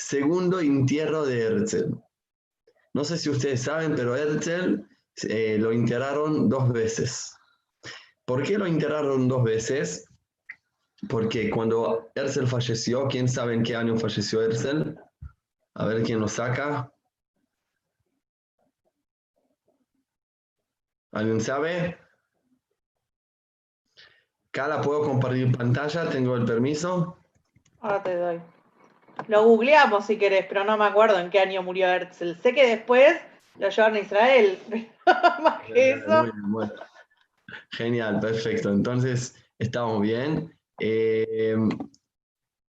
segundo entierro de Herzl. No sé si ustedes saben, pero Herzl eh, lo enterraron dos veces. ¿Por qué lo enterraron dos veces? Porque cuando Herzl falleció, ¿quién sabe en qué año falleció Herzl? A ver quién lo saca. ¿Alguien sabe? Cala, ¿puedo compartir pantalla? ¿Tengo el permiso? Ahora te doy. Lo googleamos si querés, pero no me acuerdo en qué año murió Herzl. Sé que después lo llevaron a Israel, más que eso. Genial, perfecto. Entonces, estamos bien. Eh,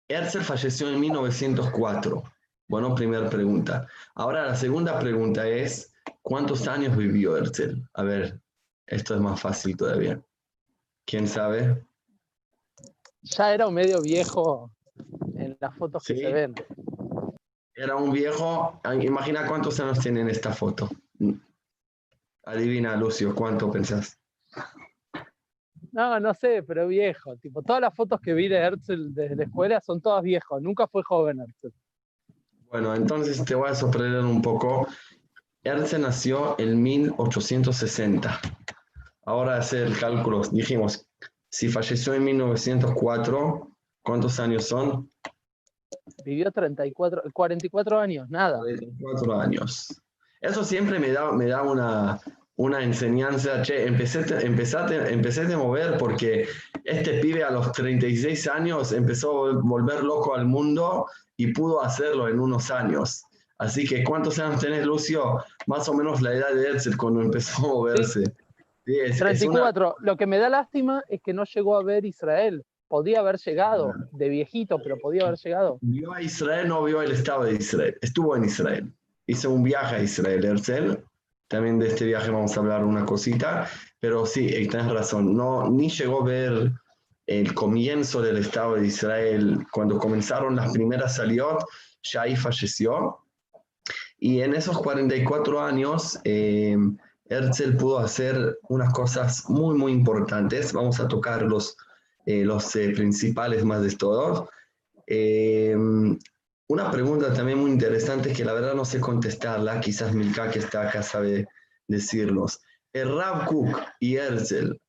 Herzl falleció en 1904. Bueno, primera pregunta. Ahora la segunda pregunta es, ¿cuántos años vivió Herzl? A ver, esto es más fácil todavía. ¿Quién sabe? Ya era un medio viejo las fotos que se ven. Era un viejo. Imagina cuántos años tiene en esta foto. Adivina, Lucio, ¿cuánto pensás? No, no sé, pero viejo. Tipo, todas las fotos que vi de Herzl desde la escuela son todas viejos. Nunca fue joven Herzl. Bueno, entonces te voy a sorprender un poco. Herzl nació en 1860. Ahora hacer el cálculo. Dijimos, si falleció en 1904, ¿cuántos años son? Vivió 34, 44 años, nada. 44 años. Eso siempre me da, me da una, una enseñanza, che, empecé, empecé, empecé a mover porque este pibe a los 36 años empezó a volver loco al mundo y pudo hacerlo en unos años. Así que, ¿cuántos años tenés, Lucio? Más o menos la edad de Herzl cuando empezó a moverse. 34. Lo que me da lástima es que no llegó a ver Israel. Podía haber llegado, de viejito, pero podía haber llegado. Vio a Israel, no vio el Estado de Israel. Estuvo en Israel. Hizo un viaje a Israel, Herzl también de este viaje vamos a hablar una cosita, pero sí, eh, tienes razón, no, ni llegó a ver el comienzo del Estado de Israel, cuando comenzaron las primeras saliot, ya ahí falleció. Y en esos 44 años, eh, Herzl pudo hacer unas cosas muy, muy importantes. Vamos a tocar los, eh, principales más de todos. Una pregunta también muy interesante que la verdad no sé contestarla, quizás Milka que está acá sabe decirnos. ¿El Rab Cook y Herzl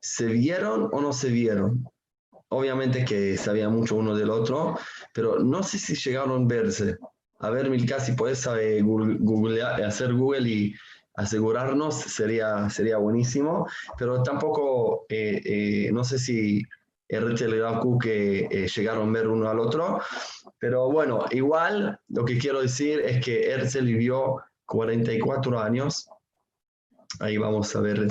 se vieron o no se vieron? Obviamente que sabía mucho uno del otro, pero no sé si llegaron a verse. A ver, Milka, si puedes eh, Google, hacer Google y asegurarnos, sería, sería buenísimo, pero tampoco, eh, eh, no sé si Herzl y Rab Cook llegaron a ver uno al otro, pero bueno, igual lo que quiero decir es que Herzl vivió 44 años. Ahí vamos a ver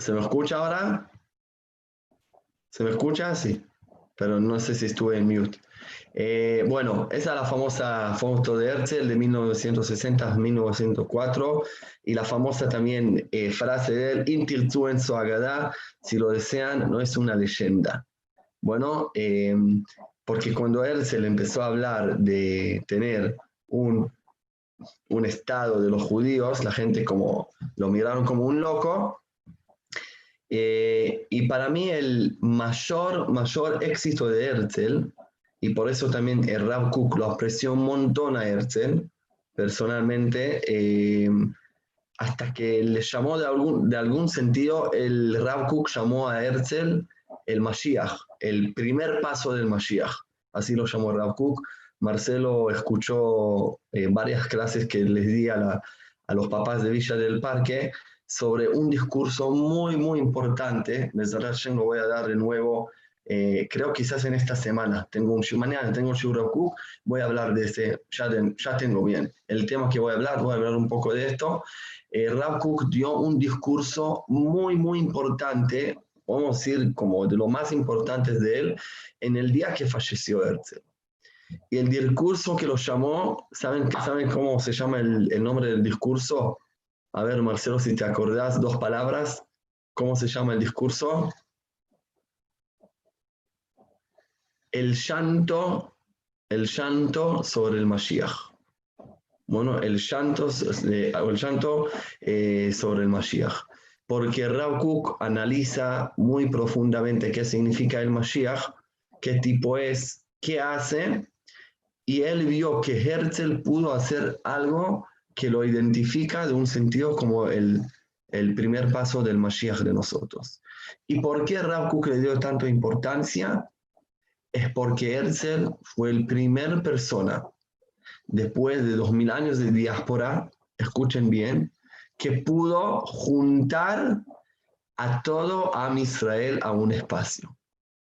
¿Se me escucha ahora? ¿Se me escucha? Sí, pero no sé si estuve en mute. Eh, bueno, esa es la famosa foto de Herzl de 1960-1904 y la famosa también eh, frase de él, Intir en su agada, si lo desean, no es una leyenda. Bueno, eh, porque cuando Herzl empezó a hablar de tener un, un estado de los judíos, la gente como lo miraron como un loco, eh, y para mí el mayor, mayor éxito de Herzl, y por eso también el Rav Kook lo apreció un montón a Herzl, personalmente, eh, hasta que le llamó de algún, de algún sentido, el Rav Kook llamó a Herzl el Mashiach, el primer paso del Mashiach, así lo llamó Rav Kook. Marcelo escuchó eh, varias clases que les di a, a los papás de Villa del Parque sobre un discurso muy, muy importante. Desde lo voy a dar de nuevo, eh, creo quizás en esta semana. Tengo un mañana tengo un Shuraku, voy a hablar de ese, ya, ya tengo bien el tema que voy a hablar, voy a hablar un poco de esto. Eh, Rav dio un discurso muy, muy importante, vamos a decir como de lo más importantes de él, en el día que falleció Herzl. Y el discurso que lo llamó, ¿saben, ¿saben cómo se llama el nombre del discurso? A ver, Marcelo, si te acordás, dos palabras. ¿Cómo se llama el discurso? El llanto, el llanto sobre el Mashiach. Bueno, el llanto, el llanto eh, sobre el Mashiach. Porque Rav Kook analiza muy profundamente qué significa el Mashiach, qué tipo es, qué hace, y él vio que Herzl pudo hacer algo que lo identifica de un sentido como el, el primer paso del Mashiach de nosotros. ¿Y por qué Rav Kook le dio tanta importancia? Es porque Herzl fue el primer persona, después de dos mil años de diáspora, escuchen bien, que pudo juntar a todo Am Israel a un espacio.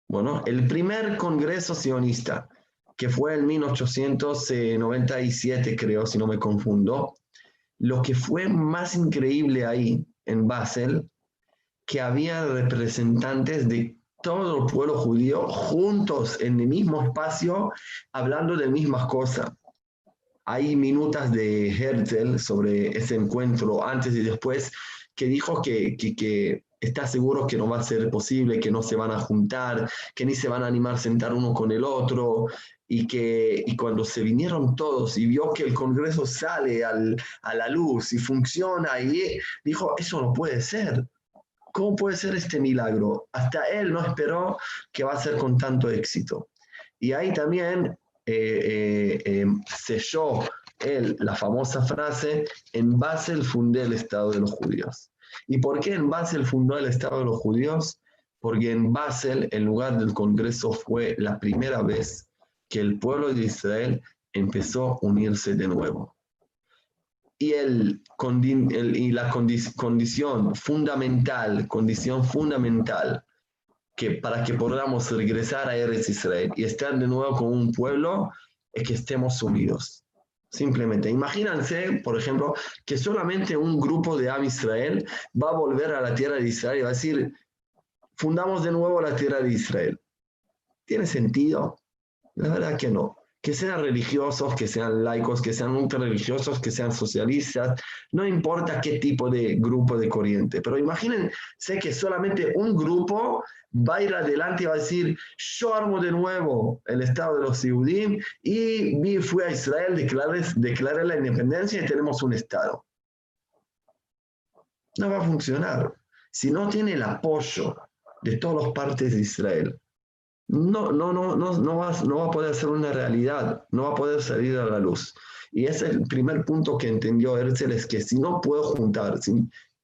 Bueno, el primer congreso sionista, que fue en 1897, creo, si no me confundo, lo que fue más increíble ahí en Basel, que había representantes de todo el pueblo judío juntos en el mismo espacio, hablando de mismas cosas. Hay minutas de Herzl sobre ese encuentro antes y después que dijo que, que, que está seguro que no va a ser posible, que no se van a juntar, que ni se van a animar a sentar uno con el otro, y que y cuando se vinieron todos y vio que el Congreso sale al, a la luz y funciona, y dijo, eso no puede ser. ¿Cómo puede ser este milagro? Hasta él no esperó que va a ser con tanto éxito. Y ahí también eh, eh, eh, selló él la famosa frase, en Basel fundé el Estado de los judíos. ¿Y por qué en Basel fundó el Estado de los judíos? Porque en Basel, en lugar del Congreso, fue la primera vez que el pueblo de Israel empezó a unirse de nuevo. Y, el, y la condición fundamental, condición fundamental, que para que podamos regresar a Eretz Israel y estar de nuevo con un pueblo, es que estemos unidos. Simplemente, imagínense, por ejemplo, que solamente un grupo de Am Israel va a volver a la tierra de Israel y va a decir, fundamos de nuevo la tierra de Israel. ¿Tiene sentido? La verdad que no. Que sean religiosos, que sean laicos, que sean ultra religiosos, que sean socialistas, no importa qué tipo de grupo de corriente, pero imagínense que solamente un grupo va a ir adelante y va a decir, yo armo de nuevo el Estado de los Yehudim y fui a Israel, declaré, declaré la independencia y tenemos un Estado. No va a funcionar. Si no tiene el apoyo de todas las partes de Israel, no, no, no, no, no, va, no va a poder ser una realidad, no va a poder salir a la luz. Y ese es el primer punto que entendió Herzl, es que si no puedo juntar, si,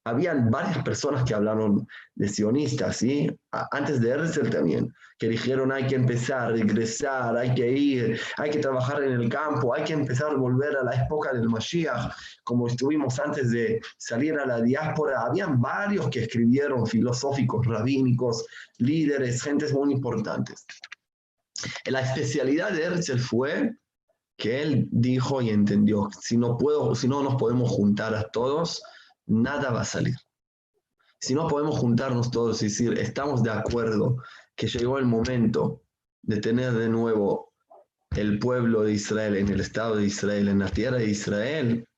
habían varias personas que hablaron de sionistas, ¿sí? Antes de Herzl también, que dijeron hay que empezar, regresar, hay que ir, hay que trabajar en el campo, hay que empezar a volver a la época del Mashiach, como estuvimos antes de salir a la diáspora. Habían varios que escribieron, filosóficos, rabínicos, líderes, gentes muy importantes. La especialidad de Herzl fue que él dijo y entendió, si no, puedo, si no nos podemos juntar a todos, nada va a salir. Si no podemos juntarnos todos y decir, estamos de acuerdo que llegó el momento de tener de nuevo el pueblo de Israel en el Estado de Israel, en la tierra de Israel,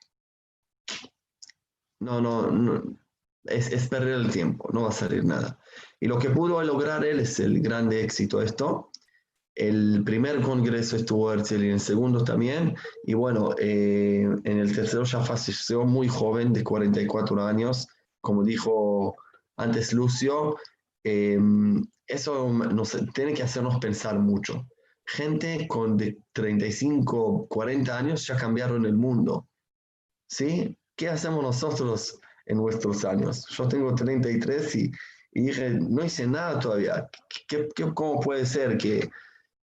no, no, es, es, perder el tiempo, no va a salir nada. Y lo que pudo lograr él es el grande éxito de esto. El primer congreso estuvo Herzl y en el segundo también. Y bueno, eh, en el tercero ya falleció muy joven, de 44 años, como dijo antes Lucio. Eh, eso nos tiene que hacernos pensar mucho. Gente con de 35, 40 años ya cambiaron el mundo. ¿Sí? ¿Qué hacemos nosotros en nuestros años? Yo tengo 33 y, y dije, no hice nada todavía. ¿Qué, qué, cómo puede ser que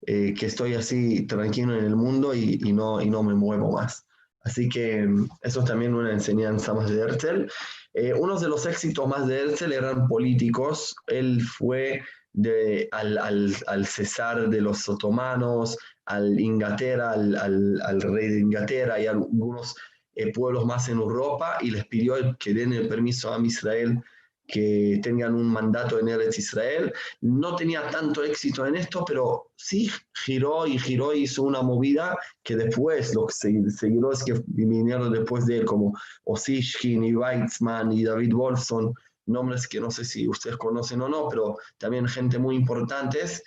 eh, que estoy así tranquilo en el mundo y, no, y no me muevo más. Así que mm, eso es también una enseñanza más de Herzl. Eh, de los éxitos más de Herzl eran políticos. Él fue de, al, al, al, cesar de los otomanos, al Inglaterra, al, al rey de Inglaterra y algunos eh, pueblos más en Europa y les pidió que den el permiso a Israel que tengan un mandato en Eretz Israel. No tenía tanto éxito en esto, pero sí giró y giró hizo una movida que después los seguidores que vinieron después de él, como Osishkin y Weizmann y David Wolfson, nombres que no sé si ustedes conocen o no, pero también gente muy importantes,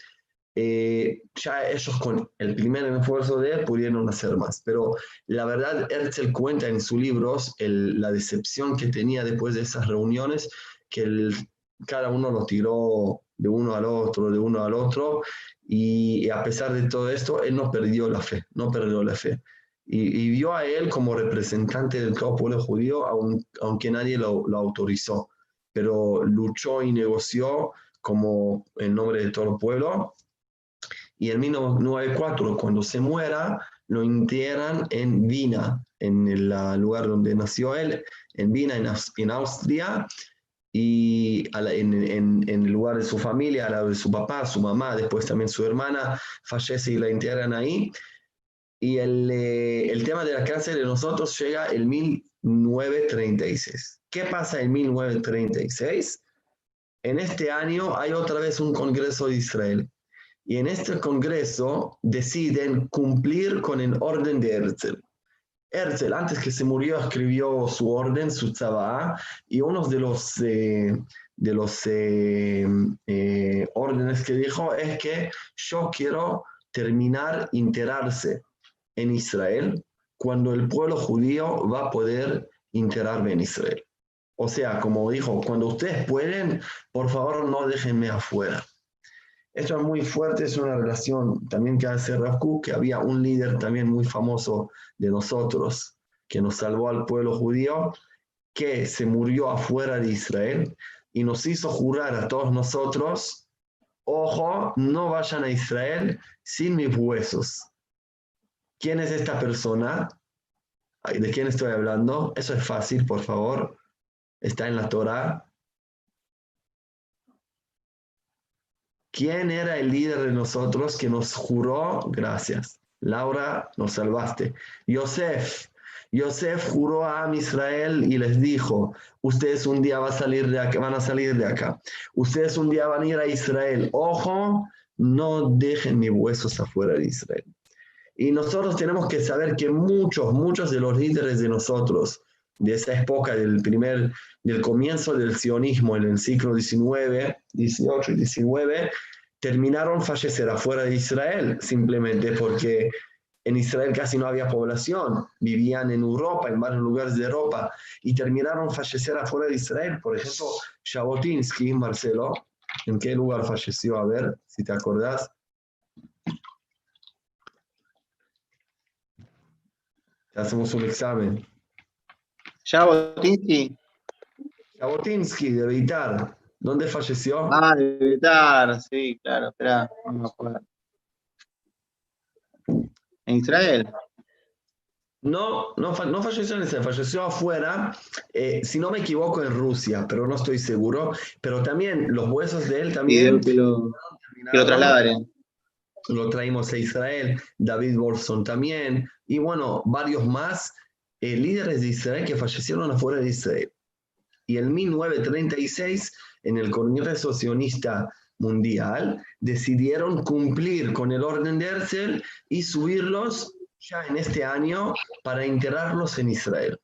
eh, ya ellos con el primer esfuerzo de él pudieron hacer más. Pero la verdad, Herzl cuenta en sus libros la decepción que tenía después de esas reuniones que cada uno lo tiró de uno al otro, de uno al otro, y, a pesar de todo esto, él no perdió la fe, no perdió la fe. Y, vio a él como representante del pueblo judío, aunque nadie lo, autorizó, pero luchó y negoció como en nombre de todo el pueblo. Y en 1994, cuando se muera, lo entierran en Viena, en el lugar donde nació él, en Viena, en Austria, y en, el lugar de su familia, al lado de su papá, su mamá, después también su hermana, fallece y la entierran ahí. Y el, eh, el tema de la cárcel de nosotros llega el 1936. ¿Qué pasa en 1936? En este año hay otra vez un Congreso de Israel. Y en este Congreso deciden cumplir con el orden de Herzl. Herzl, antes que se murió, escribió su orden, su tzabá, y uno de los, eh, de los eh, eh, órdenes que dijo es que yo quiero terminar enterarse en Israel cuando el pueblo judío va a poder enterarme en Israel. O sea, como dijo, cuando ustedes pueden, por favor no déjenme afuera. Esto es muy fuerte, es una relación también que hace Rav que había un líder también muy famoso de nosotros, que nos salvó al pueblo judío, que se murió afuera de Israel y nos hizo jurar a todos nosotros, ojo, no vayan a Israel sin mis huesos. ¿Quién es esta persona? ¿De quién estoy hablando? Eso es fácil, por favor. Está en la Torah. ¿Quién era el líder de nosotros que nos juró? Gracias. Laura, nos salvaste. Yosef. Yosef juró a Israel y les dijo, ustedes un día van a, salir de acá. Ustedes un día van a ir a Israel. Ojo, no dejen mis huesos afuera de Israel. Y nosotros tenemos que saber que muchos, muchos de los líderes de nosotros, de esa época del primer, del comienzo del sionismo en el siglo XIX, 18 y 19, terminaron fallecer afuera de Israel, simplemente porque en Israel casi no había población, vivían en Europa, en varios lugares de Europa, y terminaron fallecer afuera de Israel. Por ejemplo, Jabotinsky, Marcelo, ¿en qué lugar falleció? A ver, si te acordás. Hacemos un examen. Jabotinsky. Jabotinsky, de Vitar. ¿Dónde falleció? Ah, de Vitar, sí, claro, espera, no me acuerdo. ¿En Israel? No, no, no falleció en Israel, falleció afuera, eh, si no me equivoco, en Rusia, pero no estoy seguro. Pero también los huesos de él también. que lo, que lo. Lo traímos a Israel, David Bolson también, y bueno, varios más eh, líderes de Israel que fallecieron afuera de Israel. Y en 1936, en el Congreso Sionista Mundial, decidieron cumplir con el orden de Herzl y subirlos ya en este año para enterrarlos en Israel.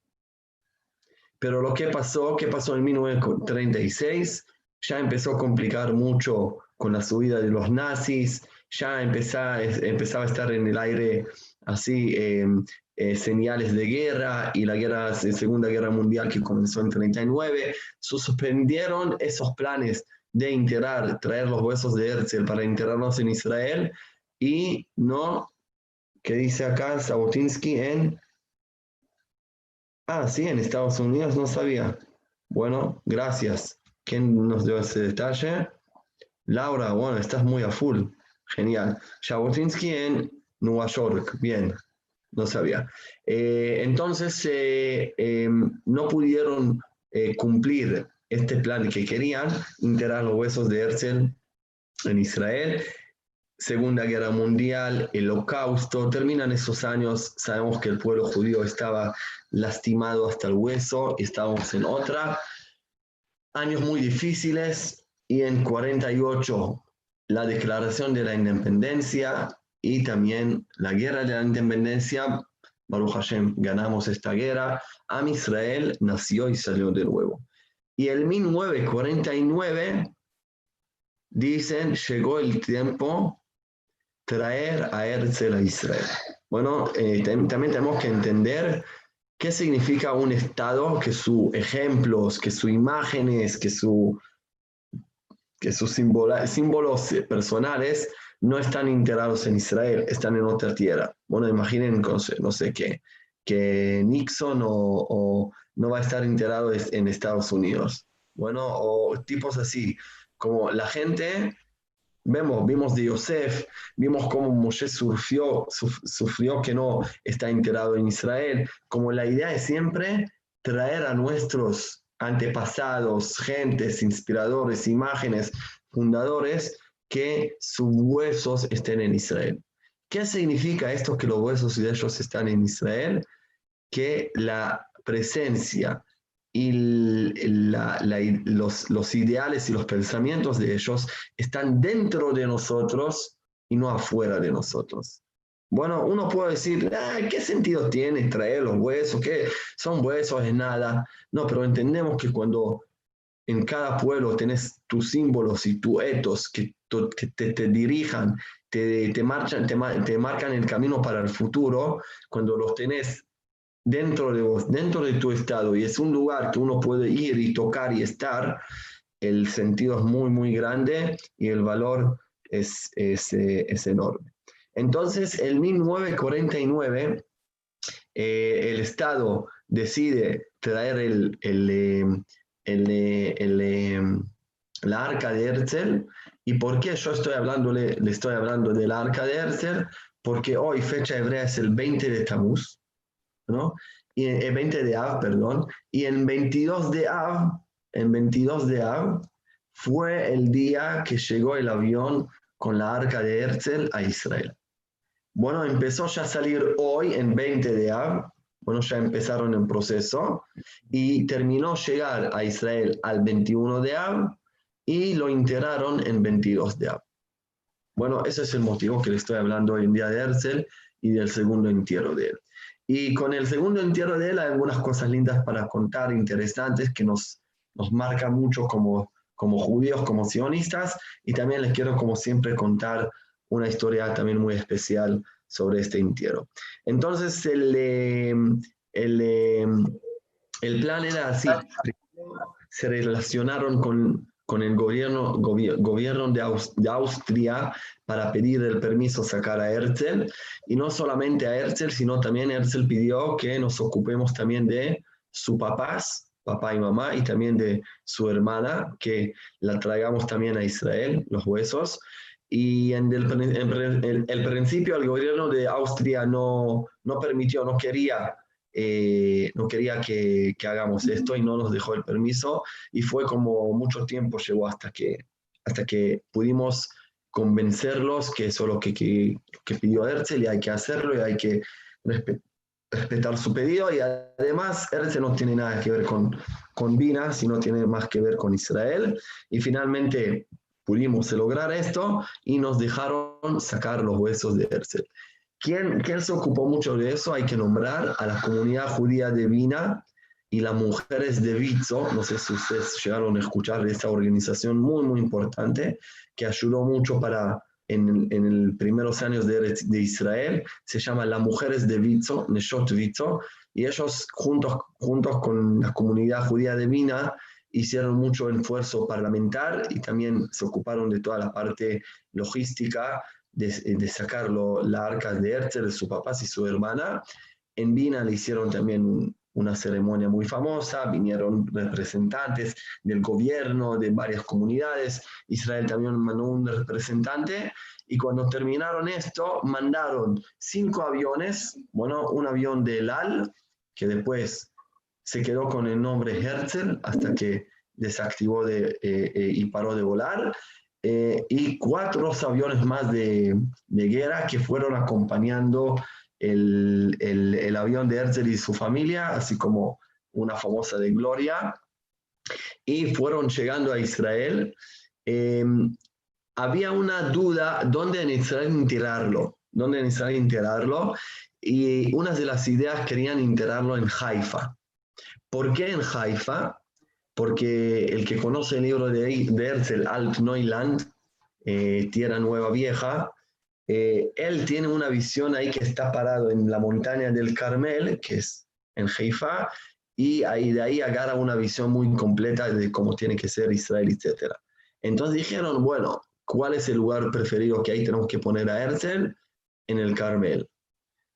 Pero lo que pasó, ¿qué pasó en 1936? Ya empezó a complicar mucho con la subida de los nazis, ya empezaba, empezaba a estar en el aire así em, eh, señales de guerra y la guerra, Segunda Guerra Mundial que comenzó en 39, suspendieron esos planes de enterrar, traer los huesos de Herzl para enterrarlos en Israel y no, ¿qué dice acá Sabotinsky en... Ah, sí, en Estados Unidos no sabía. Bueno, gracias. ¿Quién nos dio ese detalle? Laura, bueno, estás muy a full. Genial. Jabotinsky en Nueva York. Bien, no sabía. Eh, entonces, eh, em, no pudieron eh, cumplir este plan que querían, enterrar los huesos de Herzl en Israel. Segunda Guerra Mundial, el Holocausto, terminan esos años, sabemos que el pueblo judío estaba lastimado hasta el hueso, estábamos en otra. años muy difíciles y en 48 la declaración de la independencia y también la guerra de la independencia. Baruch Hashem, ganamos esta guerra. Am Israel nació y salió de nuevo. Y en 1949 dicen, llegó el tiempo traer a Herzl a Israel. Bueno, eh, también tenemos que entender qué significa un Estado que sus ejemplos, que sus imágenes, que, su, que sus símbolos personales no están integrados en Israel, están en otra tierra. Bueno, imaginen, no sé qué, que Nixon o, no va a estar integrado en Estados Unidos. Bueno, o tipos así, como la gente, vemos, vimos de Yosef, vimos cómo Moshe sufrió, sufrió que no está integrado en Israel, como la idea es siempre traer a nuestros antepasados, gentes, inspiradores, imágenes, fundadores, que sus huesos estén en Israel. ¿Qué significa esto que los huesos de ellos están en Israel? Que la presencia y los, los ideales y los pensamientos de ellos están dentro de nosotros y no afuera de nosotros. Bueno, uno puede decir, ¿qué sentido tiene traer los huesos? ¿Qué son huesos? Es nada. No, pero entendemos que cuando en cada pueblo tenés tus símbolos y tus etos que, te, te, dirijan, te, te, marchan, te, te marcan el camino para el futuro, cuando los tenés dentro de vos, dentro de tu estado, y es un lugar que uno puede ir y tocar y estar, el sentido es muy, muy grande y el valor es, es, eh, es enorme. Entonces, en 1949, eh, el Estado decide traer el, el, eh, el, em, la arca de Herzl. ¿Y por qué yo estoy hablando, le, estoy hablando de la arca de Herzl? Porque hoy, fecha hebrea, es el 20 de Tamuz, ¿no? Y el 20 de Av, perdón. Y en 22 de Av, en 22 de Av, fue el día que llegó el avión con la arca de Herzl a Israel. Bueno, empezó ya a salir hoy en 20 de Av, bueno, ya empezaron el proceso y terminó llegar a Israel al 21 de Ab y lo integraron en 22 de Ab. Bueno, ese es el motivo que le estoy hablando hoy en día de Herzl y del segundo entierro de él. Y con el segundo entierro de él hay algunas cosas lindas para contar, interesantes, que nos, nos marcan mucho como, como judíos, como sionistas, y también les quiero, como siempre, contar una historia también muy especial sobre este entierro. Entonces, el, em, el, em, el plan era así, se relacionaron con, con el gobierno, gobierno de, Austria para pedir el permiso sacar a Herzl, y no solamente a Herzl, sino también Herzl pidió que nos ocupemos también de sus papás, papá y mamá, y también de su hermana, que la traigamos también a Israel, los huesos, y en el, el, principio el gobierno de Austria no, no permitió, no quería, eh, no quería que, que, hagamos esto y no nos dejó el permiso y fue como mucho tiempo llegó hasta que, hasta que pudimos convencerlos que eso es lo que, que, que pidió Herzl y hay que hacerlo y hay que respetar su pedido y además Herzl no tiene nada que ver con, con Vina, sino tiene más que ver con Israel y finalmente pudimos lograr esto y nos dejaron sacar los huesos de Herzl. ¿Quién, ¿Quién se ocupó mucho de eso? Hay que nombrar a la comunidad judía de Vina y las mujeres de Vitzo, no sé si ustedes llegaron a escuchar de esta organización muy, muy importante, que ayudó mucho para, en, en los primeros años de, de, Israel, se llama las mujeres de Vitzo, Neshot Vitzo, y ellos juntos, juntos con la comunidad judía de Vina hicieron mucho esfuerzo parlamentar y también se ocuparon de toda la parte logística de, de sacarlo la arca de Herzl, de sus papás y su hermana. En Vina le hicieron también una ceremonia muy famosa, vinieron representantes del gobierno de varias comunidades, Israel también mandó un representante y cuando terminaron esto mandaron cinco aviones, bueno, un avión de El Al, que después se quedó con el nombre Herzl hasta que desactivó de, eh, eh, y paró de volar, eh, y cuatro aviones más de, de, guerra que fueron acompañando el, el, avión de Herzl y su familia, así como una famosa de Gloria. y fueron llegando a Israel, em, había una duda dónde en Israel enterrarlo, dónde en Israel y una de las ideas querían enterrarlo en Haifa. ¿Por qué en Haifa? Porque el que conoce el libro de, de Herzl, Alt Neuland, eh, Tierra Nueva Vieja, eh, él tiene una visión ahí que está parado en la montaña del Carmel, que es en Haifa, y ahí de ahí agarra una visión muy completa de cómo tiene que ser Israel, etc. Entonces dijeron, bueno, ¿cuál es el lugar preferido que ahí tenemos que poner a Herzl? En el Carmel.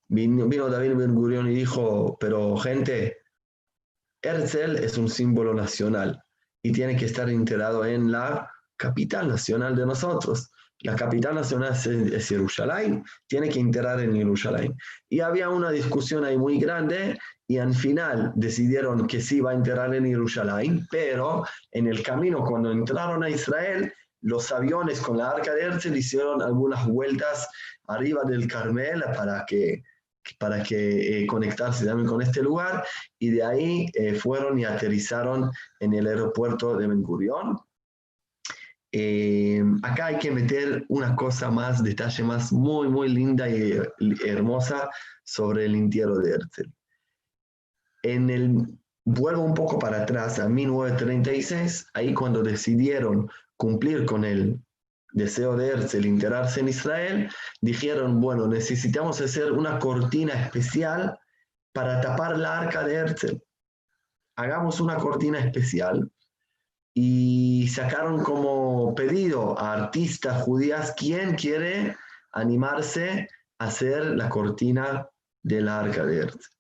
Vino, vino David Ben Gurion y dijo, pero gente, Herzl es un símbolo nacional y tiene que estar integrado en la capital nacional de nosotros. La capital nacional es, Jerusalén, tiene que enterar en Jerusalén. Y había una discusión ahí muy grande y al final decidieron que sí va a enterrar en Jerusalén, pero en el camino cuando entraron a Israel, los aviones con la arca de Herzl hicieron algunas vueltas arriba del Carmel para que para que eh, conectarse también con este lugar y de ahí eh, fueron y aterrizaron en el aeropuerto de Ben Gurion eh, acá hay que meter una cosa más, detalle más muy, muy linda y hermosa sobre el entierro de Herzl. En el, vuelvo un poco para atrás, a 1936, ahí cuando decidieron cumplir con el deseo de Herzl enterarse en Israel, dijeron, bueno, necesitamos hacer una cortina especial para tapar la arca de Herzl. Hagamos una cortina especial y sacaron como pedido a artistas judías quién quiere animarse a hacer la cortina del arca de Herzl.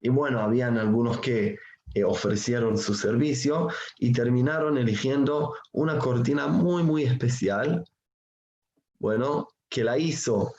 Y bueno, habían algunos que eh, ofrecieron su servicio y terminaron eligiendo una cortina muy, muy especial, bueno, que la hizo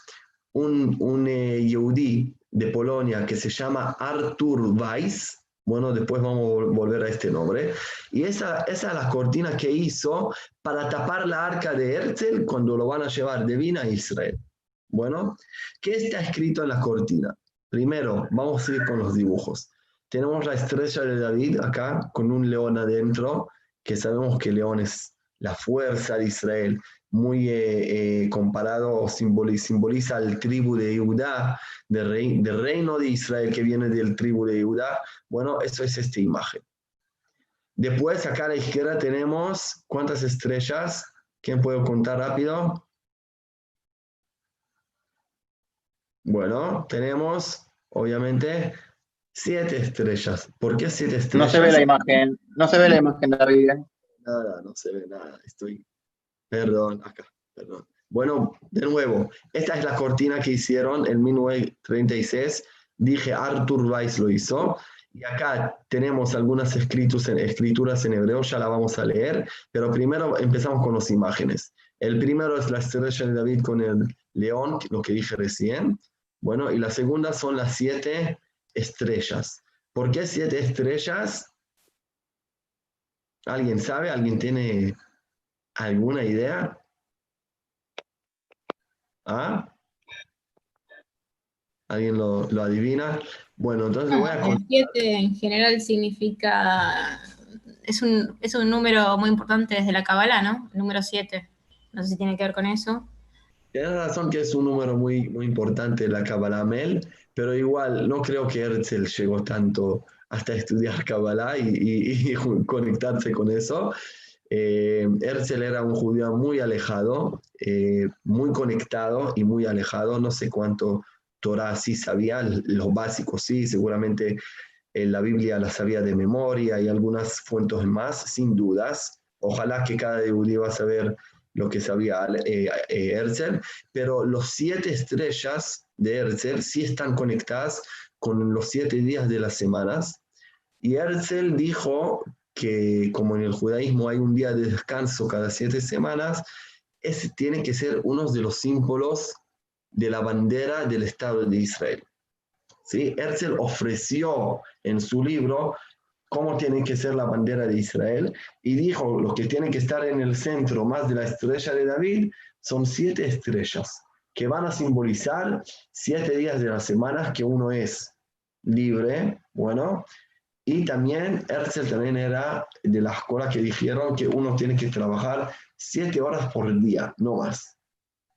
un, un eh, de Polonia que se llama Artur Weiss, bueno, después vamos a volver a este nombre. Y esa, esa es la cortina que hizo para tapar la arca de Herzl cuando lo van a llevar de Vina a Israel. Bueno, ¿qué está escrito en la cortina? Primero, vamos a ir con los dibujos. Tenemos la estrella de David acá con un león adentro, que sabemos que el león es la fuerza de Israel, muy eh, eh, comparado o simboliza, al tribu de Judá, del, del, reino de Israel que viene del tribu de Judá. Bueno, eso es esta imagen. Después, acá a la izquierda tenemos cuántas estrellas. ¿Quién puede contar rápido? Bueno, tenemos, obviamente, siete estrellas. ¿Por qué siete estrellas? No se ve la imagen, no se ve la imagen, David. Nada, no se ve nada. Estoy Perdón, acá, perdón. Bueno, de nuevo, esta es la cortina que hicieron en 1936. Dije, Arthur Weiss lo hizo. Y acá tenemos algunas escrituras en hebreo, ya la vamos a leer, pero primero empezamos con las imágenes. El primero es la estrella de David con el león, lo que dije recién. Bueno, y la segunda son las siete estrellas. ¿Por qué siete estrellas? ¿Alguien sabe? ¿Alguien tiene ¿Alguna idea? ¿Ah? ¿Alguien lo, adivina? Bueno, entonces voy a El 7 en general significa. Es un, es un número muy importante desde la Kabbalah, ¿no? El número 7. No sé si tiene que ver con eso. Tienes razón que es un número muy, muy importante la Kabbalah Mel, pero igual no creo que Herzl llegó tanto hasta estudiar Kabbalah y conectarse con eso. Eh, era un judío muy alejado, eh, muy conectado y muy alejado. No sé cuánto Torah sí sabía, los básicos sí, seguramente eh, la Biblia la sabía de memoria y algunas fuentes más, sin dudas. Ojalá que cada judío va a saber lo que sabía eh, Herzl, pero los siete estrellas de Herzl sí están conectadas con los siete días de las semanas. Y Herzl dijo que como en el judaísmo hay un día de descanso cada siete semanas, ese tiene que ser uno de los símbolos de la bandera del Estado de Israel. ¿Sí? Herzl ofreció en su libro cómo tiene que ser la bandera de Israel y dijo lo que tiene que estar en el centro más de la estrella de David son siete estrellas que van a simbolizar siete días de las semanas que uno es libre, bueno, Y también Herzl también era de la escuela que dijeron que uno tiene que trabajar siete horas por día, no más.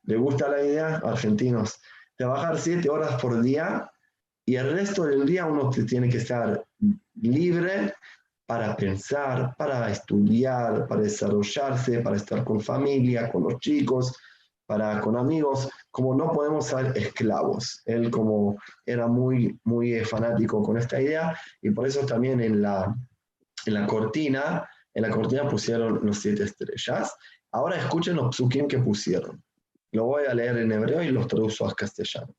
¿Le gusta la idea, argentinos? Trabajar siete horas por día y el resto del día uno tiene que estar libre para pensar, para estudiar, para desarrollarse, para estar con familia, con los chicos, para con amigos, como no podemos ser esclavos. Él como era muy, muy fanático con esta idea y por eso también en la, en la cortina, en la cortina pusieron los siete estrellas. Ahora escuchen los psukim que pusieron. Lo voy a leer en hebreo y los traduzco a castellano.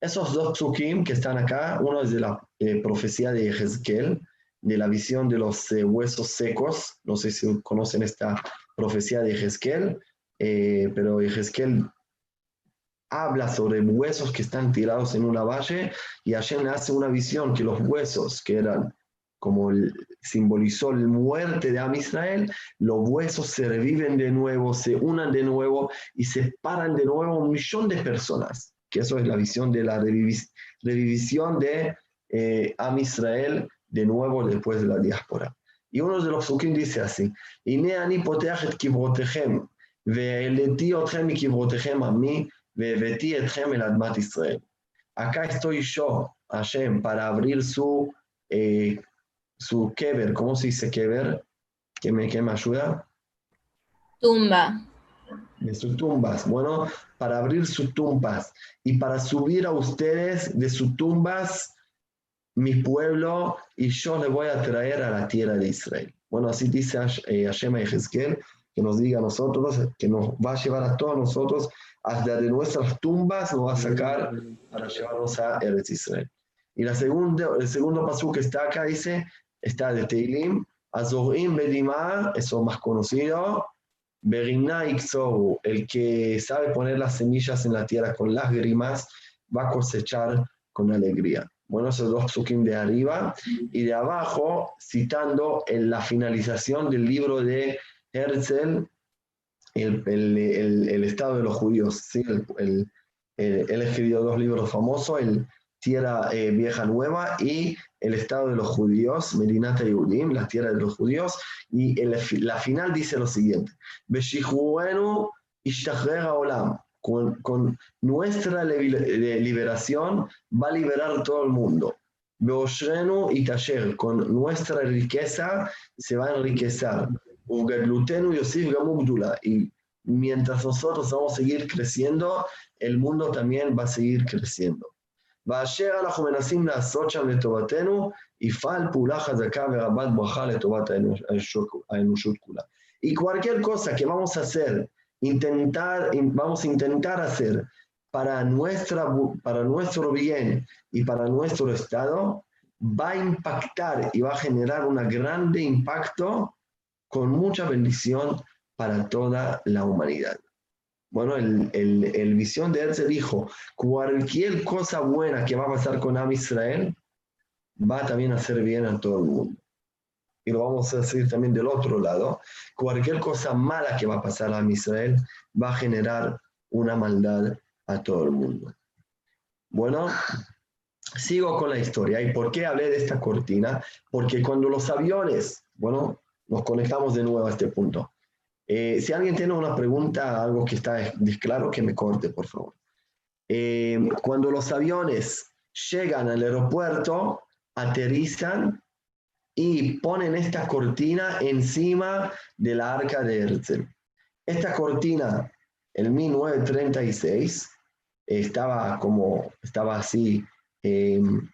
Esos dos psukim que están acá, uno es de la eh, profecía de Ezequiel, de la visión de los eh, huesos secos. No sé si conocen esta profecía de Ezequiel, eh, pero Ezequiel habla sobre huesos que están tirados en una valle y Hashem le hace una visión que los huesos que eran como simbolizó la muerte de Am Israel, los huesos se reviven de nuevo, se unan de nuevo y se paran de nuevo un millón de personas, que eso es la visión de la revivisión de eh, Am Israel de nuevo después de la diáspora. Y uno de los sukim dice así, Ine ani poteach et kivrotechem, ve'eleti otchem mikivrotechem a mí, ve'veti etchem el admat Israel. Acá estoy yo, Hashem, para abrir su eh, su kever, ¿cómo se dice kever? ¿Qué me, qué me ayuda? Tumba. De sus tumbas. Bueno, para abrir sus tumbas y para subir a ustedes de sus tumbas mi pueblo y yo le voy a traer a la tierra de Israel. Bueno, así dice eh, Hashem y Ezequiel, que nos diga a nosotros, que nos va a llevar a todos nosotros hasta de nuestras tumbas, nos va a sacar para llevarnos a Eretz Israel. Y la segunda, el segundo paso que está acá dice, está de Teilim, Azorim Bedima, eso más conocido, Berina Ixoru, el que sabe poner las semillas en la tierra con lágrimas, va a cosechar con alegría. Bueno, esos dos psukim de arriba y de abajo, citando en la finalización del libro de Herzl, el, estado de los judíos. ¿sí? él escribió dos libros famosos, el Tierra eh, Vieja Nueva y el estado de los judíos, Medinata Yehudim, la tierra de los judíos, y la final dice lo siguiente, Olam, con, con nuestra liberación va a liberar todo el mundo. y Tasher, con nuestra riqueza se va a enriquecer. Y mientras nosotros vamos a seguir creciendo, el mundo también va a seguir creciendo. ואשר אנחנו מנסים לעשות שם לטובתנו, יפעל פעולה חזקה ורבת ברכה לטובת האנושות כולה. Y cualquier cosa que vamos a hacer, intentar, vamos a intentar hacer para, nuestra, para nuestro bien y para nuestro estado, va a impactar y va a generar un grande impacto con mucha bendición para toda la humanidad. Bueno, el, el, visión de él se dijo, cualquier cosa buena que va a pasar con Am Israel, va también a hacer bien a todo el mundo. Y lo vamos a decir también del otro lado, cualquier cosa mala que va a pasar a Israel, va a generar una maldad a todo el mundo. Bueno, sigo con la historia. ¿Y por qué hablé de esta cortina? Porque cuando los aviones, bueno, nos conectamos de nuevo a este punto. Eh, si alguien tiene una pregunta, algo que está desclaro, que me corte, por favor. Eh, cuando los aviones llegan al aeropuerto, aterrizan y ponen esta cortina encima de la arca de Herzl. Esta cortina, en 1936, estaba como, estaba así, em,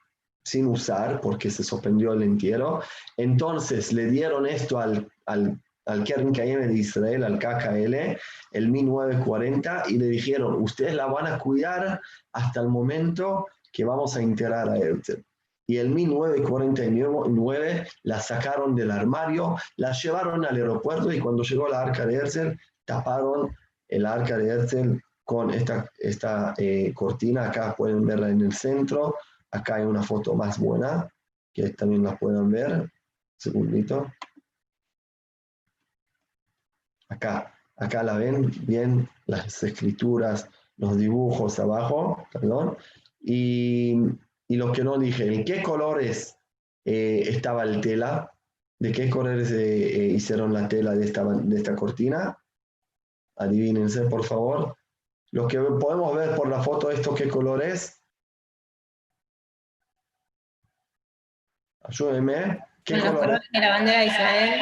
sin usar porque se suspendió el entierro. Entonces le dieron esto al, al al Keren de Israel, al KKL, el 1940, y le dijeron, ustedes la van a cuidar hasta el momento que vamos a enterrar a Herzl. Y el 1949 la sacaron del armario, la llevaron al aeropuerto y cuando llegó la arca de Herzl, taparon el arca de Herzl con esta, esta eh, cortina. Acá pueden verla en el centro. Acá hay una foto más buena, que también la pueden ver. Segundito. Acá, acá la ven bien las escrituras, los dibujos abajo, perdón. Y, y lo que no dije, ¿en qué colores eh, estaba el tela. ¿De qué colores eh, eh, hicieron la tela de esta, de esta cortina? Adivínense, por favor. Lo que podemos ver por la foto, ¿esto qué color es? Ayúdenme. ¿Qué Los color? colores de la bandera de Israel.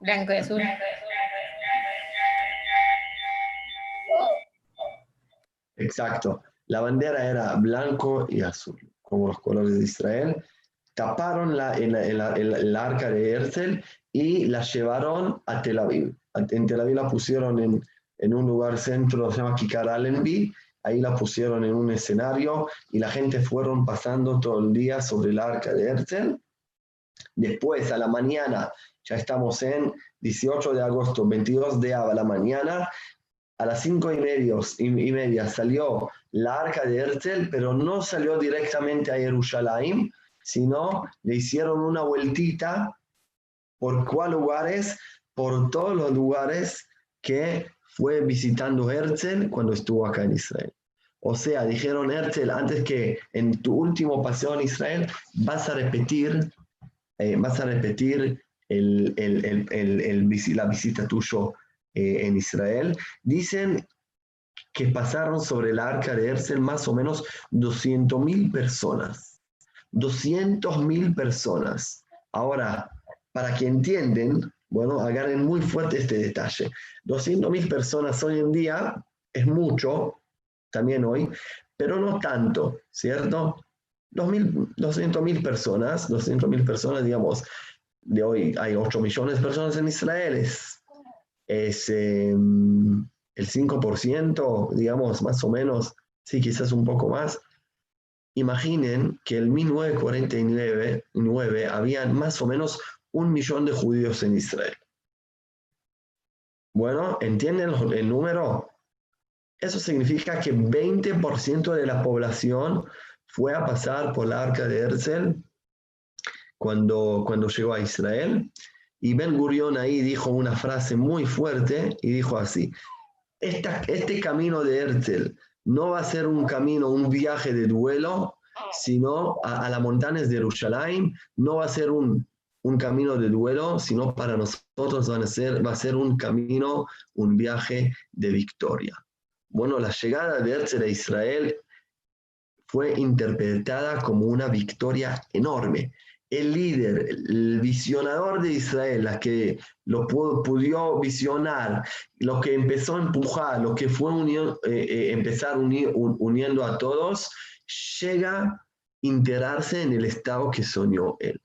Blanco y azul. Exacto. La bandera era blanco y azul, como los colores de Israel. Taparon la, el, el- el- el arca de Herzl y la llevaron a Tel Aviv. En Tel Aviv la pusieron en, en un lugar centro, se llama Kikar Allenby. Ahí la pusieron en un escenario y la gente fueron pasando todo el día sobre el arca de Herzl. Después, a la mañana, ya estamos en 18 de agosto, 22 de a la mañana, a las 5 y, medios- y y media salió la arca de Herzl, pero no salió directamente a Jerusalén, sino le hicieron una vueltita por cuál lugares, por todos los lugares que fue visitando Herzl cuando estuvo acá en Israel. O sea, dijeron Herzl, antes que en tu último paseo en Israel, vas a repetir, eh, vas a repetir el, el- el- la visita tuyo eh, en Israel. Dicen que pasaron sobre el arca de Herzl más o menos 200.000 personas. 200.000 personas. Ahora, para que entienden, bueno, agarren muy fuerte este detalle. 200.000 personas hoy en día es mucho, también hoy, pero no tanto, ¿cierto? 200.000 personas, 200.000 personas, digamos, de hoy hay 8 millones de personas en Israel, es, es eh, el 5%, digamos, más o menos, sí, quizás un poco más. Imaginen que en 1949 nueve, habían más o menos un millón de judíos en Israel. Bueno, ¿entienden el número? Eso significa que 20% de la población fue a pasar por la arca de Herzl cuando, cuando llegó a Israel. Y Ben Gurion ahí dijo una frase muy fuerte y dijo así, "Esta- este camino de Herzl no va a ser un camino, un viaje de duelo, sino a, a las montañas de Jerusalén, no va a ser un, un camino de duelo, sino para nosotros van a ser, va a ser un camino, un viaje de victoria. Bueno, la llegada de Herzl a Israel fue interpretada como una victoria enorme. El líder, el visionador de Israel, la que lo pu- pudo visionar, lo que empezó a empujar, lo que fue unió- eh, eh, empezar un- uniendo a todos, llega a enterarse en el estado que soñó él.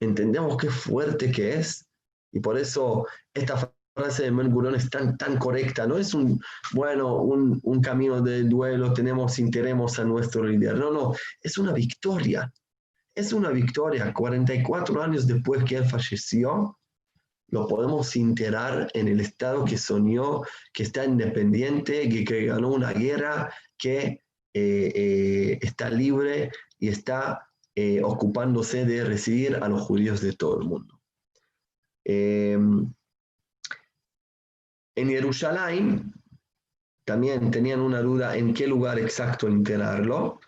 Entendemos qué fuerte que es y por eso esta frase de Gurion es tan, tan correcta. No es un, bueno, un, un camino de duelo, tenemos, interemos a nuestro líder. No, no, es una victoria. Es una victoria. 44 años después que él falleció, lo podemos enterar en el estado que soñó, que está independiente, que, que ganó una guerra, que eh, eh, está libre y está eh, ocupándose de recibir a los judíos de todo el mundo. En Jerusalén también tenían una duda en qué lugar exacto enterrarlo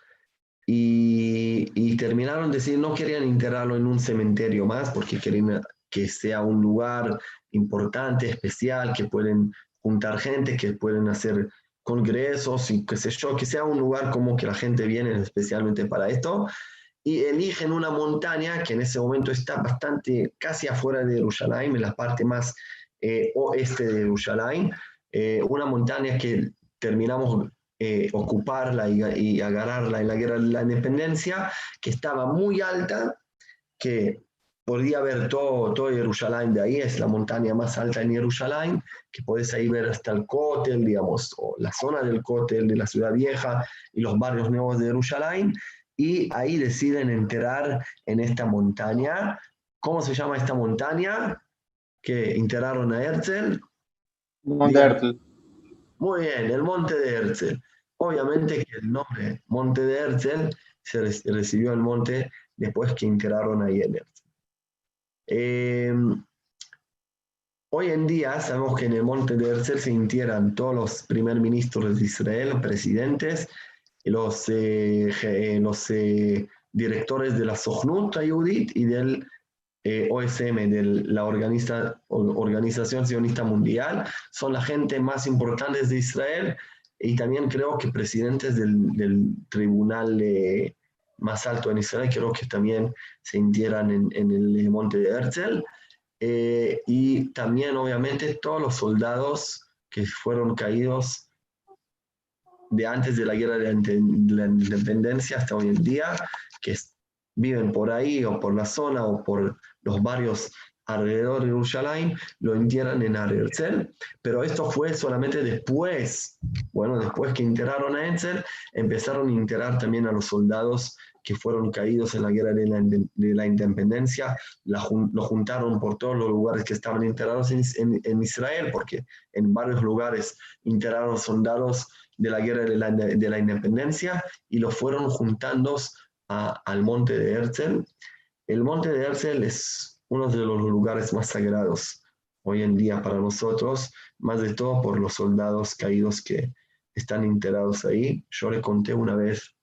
y, y terminaron de decir no querían enterrarlo en un cementerio más porque querían que sea un lugar importante, especial, que pueden juntar gente, que pueden hacer congresos y qué sé yo, que sea un lugar como que la gente viene especialmente para esto. Y eligen una montaña que en ese momento está bastante casi afuera de Jerusalén, en la parte más eh, oeste de Jerusalén, eh, una montaña que terminamos eh, ocuparla y, y agarrarla en la guerra de la independencia, que estaba muy alta, que podía ver todo, todo Jerusalén de ahí, es la montaña más alta en Jerusalén, que podés ahí ver hasta el Kotel, digamos, o la zona del Kotel de la ciudad vieja y los barrios nuevos de Jerusalén, y ahí deciden enterrar en esta montaña. ¿Cómo se llama esta montaña? Que enterraron a Herzl. Monte Herzl. Muy bien, el monte de Herzl. Obviamente que el nombre Monte de Herzl se re- recibió el monte después que enterraron ahí en Herzl. Eh, hoy en día sabemos que en el monte de Herzl se entierran todos los primer ministros de Israel, presidentes, los, eh, je- los eh, directores de la Sochnut Ayudit y del eh, OSM, de la organiza, Organización Sionista Mundial. Son la gente más importante de Israel y también creo que presidentes del, tribunal más alto en Israel, creo que también se entierran en, en el monte de Herzl. Eh, y también, obviamente, todos los soldados que fueron caídos de antes de la guerra de la independencia hasta hoy en día, que viven por ahí o por la zona o por los barrios alrededor de Jerusalén, lo entierran en Herzl, pero esto fue solamente después, bueno, después que enterraron a Herzl, empezaron a enterrar también a los soldados que fueron caídos en la guerra de la, independencia, lo juntaron por todos los lugares que estaban enterrados en, Israel, porque en varios lugares enterraron soldados de la guerra de la, independencia y lo fueron juntando al monte de Herzl. El monte de Herzl es uno de los lugares más sagrados hoy en día para nosotros, más de todo por los soldados caídos que están enterrados ahí. Yo le conté una vez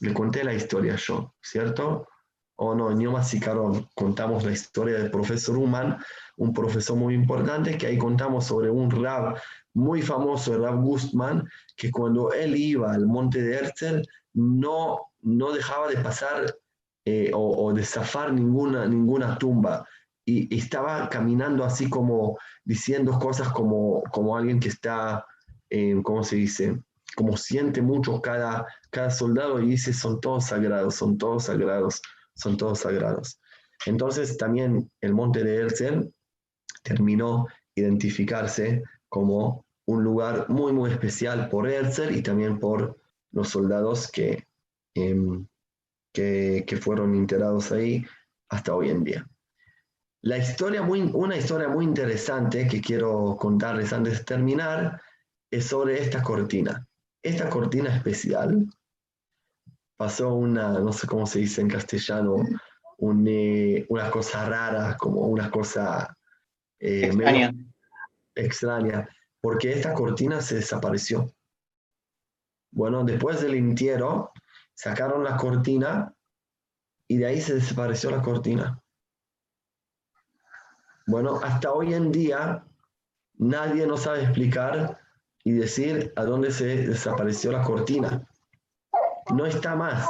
le conté la historia yo, ¿cierto? O no, en Yom Sicarón contamos la historia del profesor Uman, un profesor muy importante, que ahí contamos sobre un rab muy famoso, el rab Gustman, que cuando él iba al monte de Herzl, no, no dejaba de pasar eh, o, de zafar ninguna, ninguna tumba. Y, estaba caminando así como diciendo cosas como, como alguien que está, eh, ¿cómo se dice? como siente mucho cada, cada soldado y dice, son todos sagrados, son todos sagrados, son todos sagrados. Entonces también el monte de Herzl terminó identificarse como un lugar muy, muy especial por Herzl y también por los soldados que, em, que, fueron enterrados ahí hasta hoy en día. La historia muy, una historia muy interesante que quiero contarles antes de terminar es sobre esta cortina. Esta cortina especial pasó una, no sé cómo se dice en castellano, eh, una cosa rara, como una cosa eh, extraña. extraña, porque esta cortina se desapareció. Bueno, después del entierro, sacaron la cortina y de ahí se desapareció la cortina. Bueno, hasta hoy en día nadie nos sabe explicar y decir a dónde se desapareció la cortina. No está más.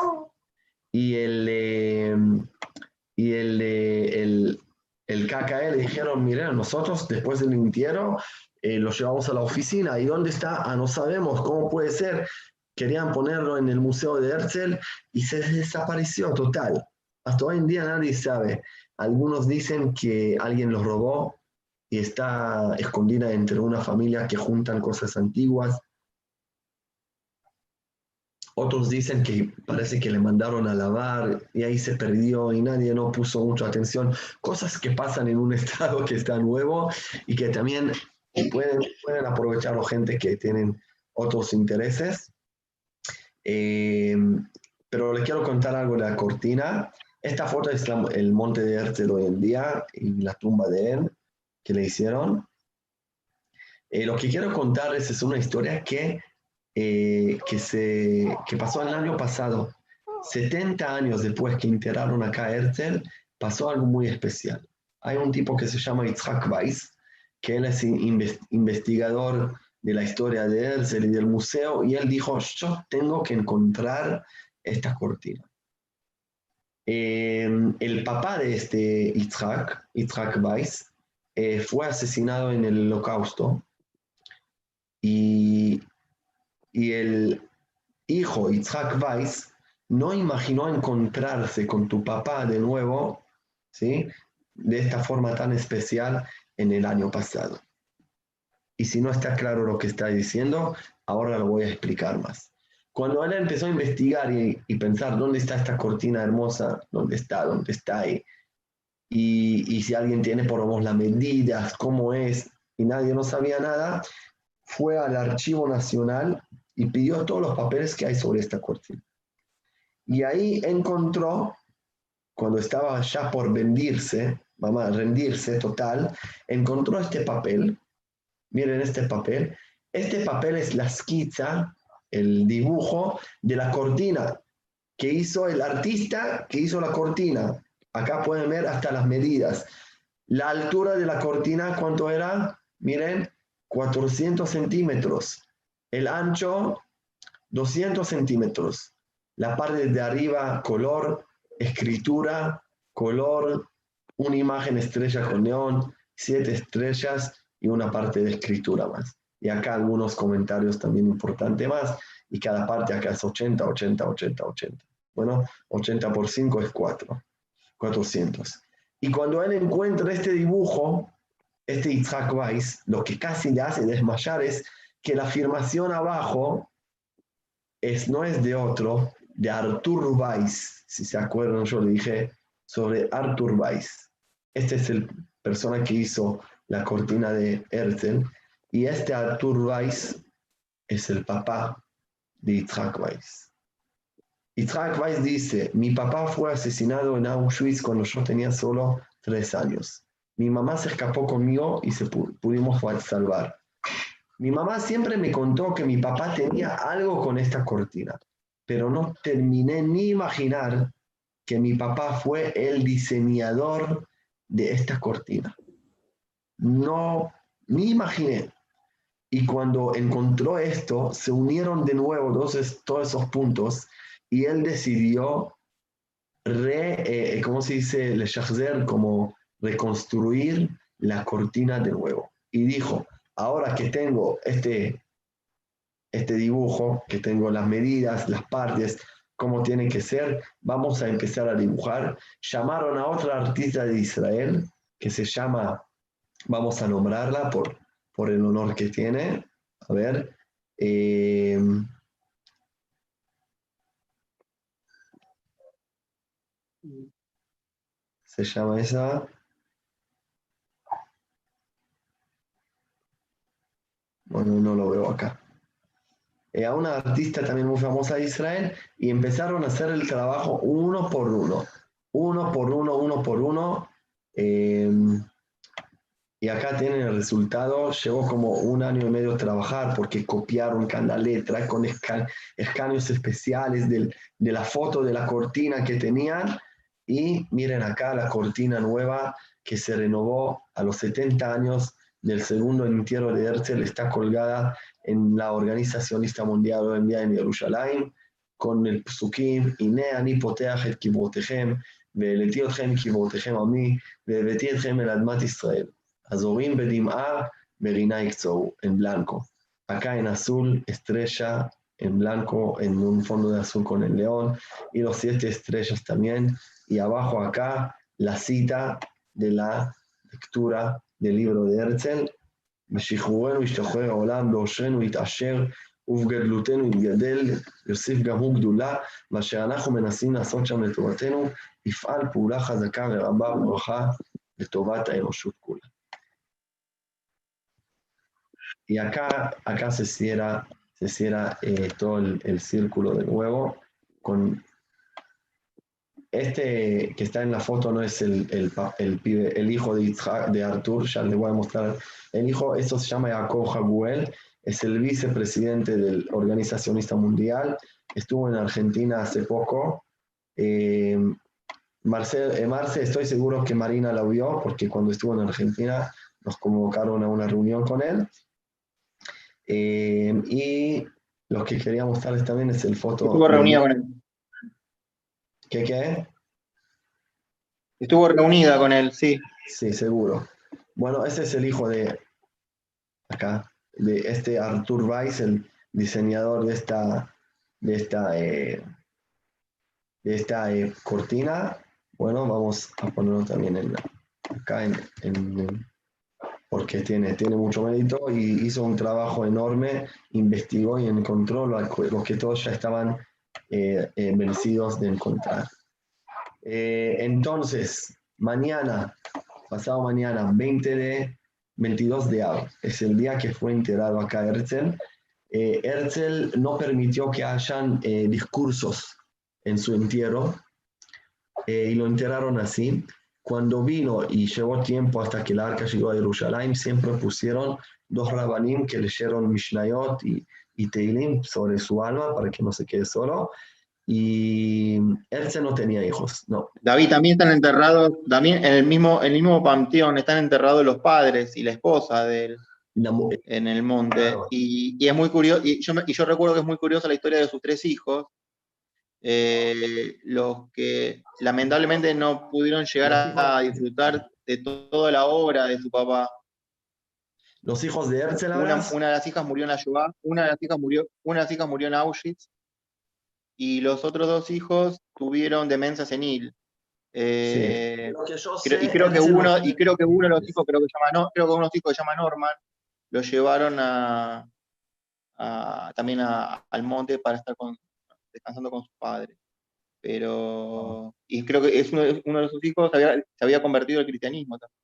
Y el, y el, el, el KKE le dijeron, miren, nosotros después del entierro eh, lo llevamos a la oficina. ¿Y dónde está? Ah, no sabemos, ¿cómo puede ser? Querían ponerlo en el museo de Herzl y se desapareció total. Hasta hoy en día nadie sabe. Algunos dicen que alguien lo robó, y está escondida entre una familia que juntan cosas antiguas. Otros dicen que parece que le mandaron a lavar y ahí se perdió y nadie no puso mucha atención. Cosas que pasan en un estado que está nuevo y que también pueden, pueden aprovechar la gente que tienen otros intereses. Eh, pero le quiero contar algo de la cortina. Esta foto es el monte de Herzl hoy en día y la tumba de él que le hicieron. Eh, lo que quiero contarles es una historia que, eh, que, se, que pasó el año pasado. 70 años después que enterraron acá a Herzl, pasó algo muy especial. Hay un tipo que se llama Itzhak Weiss, que él es investigador de la historia de Herzl y del museo, y él dijo, yo tengo que encontrar esta cortina. Eh, el papá de este Itzhak, Itzhak Weiss, eh, fue asesinado en el holocausto y, y el hijo Itzhak Weiss no imaginó encontrarse con tu papá de nuevo, ¿sí? De esta forma tan especial en el año pasado. Y si no está claro lo que está diciendo, ahora lo voy a explicar más. Cuando él empezó a investigar y, y pensar dónde está esta cortina hermosa, dónde está, dónde está ahí, y, si alguien tiene, por lo las medidas, cómo es, y nadie no sabía nada, fue al Archivo Nacional y pidió todos los papeles que hay sobre esta cortina. Y ahí encontró, cuando estaba ya por vendirse, mamá, rendirse total, encontró este papel. Miren este papel. Este papel es la esquiza, el dibujo de la cortina que hizo el artista que hizo la cortina. Acá pueden ver hasta las medidas. La altura de la cortina, ¿cuánto era? Miren, 400 centímetros. El ancho, 200 centímetros. La parte de arriba, color, escritura, color, una imagen estrella con neón, siete estrellas y una parte de escritura más. Y acá algunos comentarios también importantes más. Y cada parte acá es 80, 80, 80, 80. Bueno, 80 por 5 es 4. 400. Y cuando él encuentra este dibujo, este Itzhak Weiss, lo que casi le hace desmayar es que la afirmación abajo es, no es de otro, de Artur Weiss. Si se acuerdan, yo le dije sobre Artur Weiss. Este es el persona que hizo la cortina de Herzl. Y este Artur Weiss es el papá de Yitzhak Weiss. Yitzhak Weiss dice, mi papá fue asesinado en Auschwitz cuando yo tenía solo tres años. Mi mamá se escapó conmigo y se pudimos salvar. Mi mamá siempre me contó que mi papá tenía algo con esta cortina, pero no terminé ni imaginar que mi papá fue el diseñador de esta cortina. No, ni imaginé. Y cuando encontró esto, se unieron de nuevo todos, esos puntos y él decidió re, eh, ¿cómo se dice? Le como reconstruir la cortina de nuevo. Y dijo, ahora que tengo este, este dibujo, que tengo las medidas, las partes, cómo tiene que ser, vamos a empezar a dibujar. Llamaron a otra artista de Israel que se llama, vamos a nombrarla por, por el honor que tiene. A ver. Eh, se llama esa. Bueno, no lo veo acá. Eh, a una artista también muy famosa de Israel y empezaron a hacer el trabajo uno por uno, uno por uno, uno por uno. Em, y acá tienen el resultado. Llevó como un año y medio trabajar porque copiaron cada letra con escaneos especiales de la foto de la cortina que tenían. Y miren acá la cortina nueva que se renovó a los 70 años del segundo entierro de Herzl está colgada en la Organizacionista Mundial hoy en día en Jerusalén, con el psukim, הנה אני פותח את קברותיכם, והעליתי אתכם קברותיכם עמי, והבאתי אתכם אל אדמת ישראל. הזורים בדמעה, מרינה יקצור, en blanco. Acá en azul, estrella, en blanco, en un fondo de azul con el león, y los siete estrellas también. Y abajo acá, la cita de la lectura de Herzl, בשחרורנו ישתחרר העולם, בעושרנו יתעשר ובגדלותנו יתגדל, יוסיף גם הוא גדולה, מה שאנחנו מנסים לעשות שם לטובתנו, יפעל פעולה חזקה ורבה וברכה לטובת האנושות כולה. Y acá, acá se cierra, se cierra eh, todo el, el círculo de nuevo con Este que está en la foto no es el, el, el, pibe, el hijo de, de Artur, ya les voy a mostrar. El hijo, esto se llama Jacob Haguel, es el vicepresidente del Organizacionista Mundial, estuvo en Argentina hace poco. Eh, Marcel, eh, Marce, estoy seguro que Marina la vio, porque cuando estuvo en Argentina nos convocaron a una reunión con él. Eh, y lo que quería mostrarles también es el foto. Estuvo reunida con él. ¿Qué qué? Estuvo reunida con él, sí. Sí, seguro. Bueno, ese es el hijo de acá, de este Artur Weiss, el diseñador de esta, de esta, eh, de esta eh, cortina. Bueno, vamos a ponerlo también en, acá en, en, porque tiene, tiene mucho mérito y hizo un trabajo enorme, investigó y encontró lo, lo que todos ya estaban eh, eh, vencidos de encontrar. Eh, entonces, mañana, pasado mañana, 20 de, 22 de abril, es el día que fue enterrado acá Herzl. Herzl no permitió que hayan discursos en su entierro y lo enterraron así. Cuando vino y llevó tiempo hasta que el arca llegó a Jerusalén, siempre pusieron dos rabanim que leyeron Mishnayot y, y Teilim sobre su alma para que no se quede solo. Y Herzl no tenía hijos, no. David también están enterrados, también en el mismo, en el mismo panteón están enterrados los padres y la esposa de él en el monte. Claro. Y, y es muy curioso, y yo, y yo recuerdo que es muy curiosa la historia de sus tres hijos, eh, los que lamentablemente no pudieron llegar a, a disfrutar de to- toda la obra de su papá. Los hijos de Herzl Una, de las hijas murió en la Shoah, una de las hijas murió, una de las hijas murió en Auschwitz, y los otros dos hijos tuvieron demencia senil. Eh, creo- y creo que uno, no- y creo que uno de los hijos, creo que se llama, no, creo que uno de los hijos que se llama Norman, lo llevaron a, a- también a- al monte para estar con, descansando con sus padres. Pero, y creo que es uno, de- uno de sus hijos se había, se había convertido al cristianismo. también.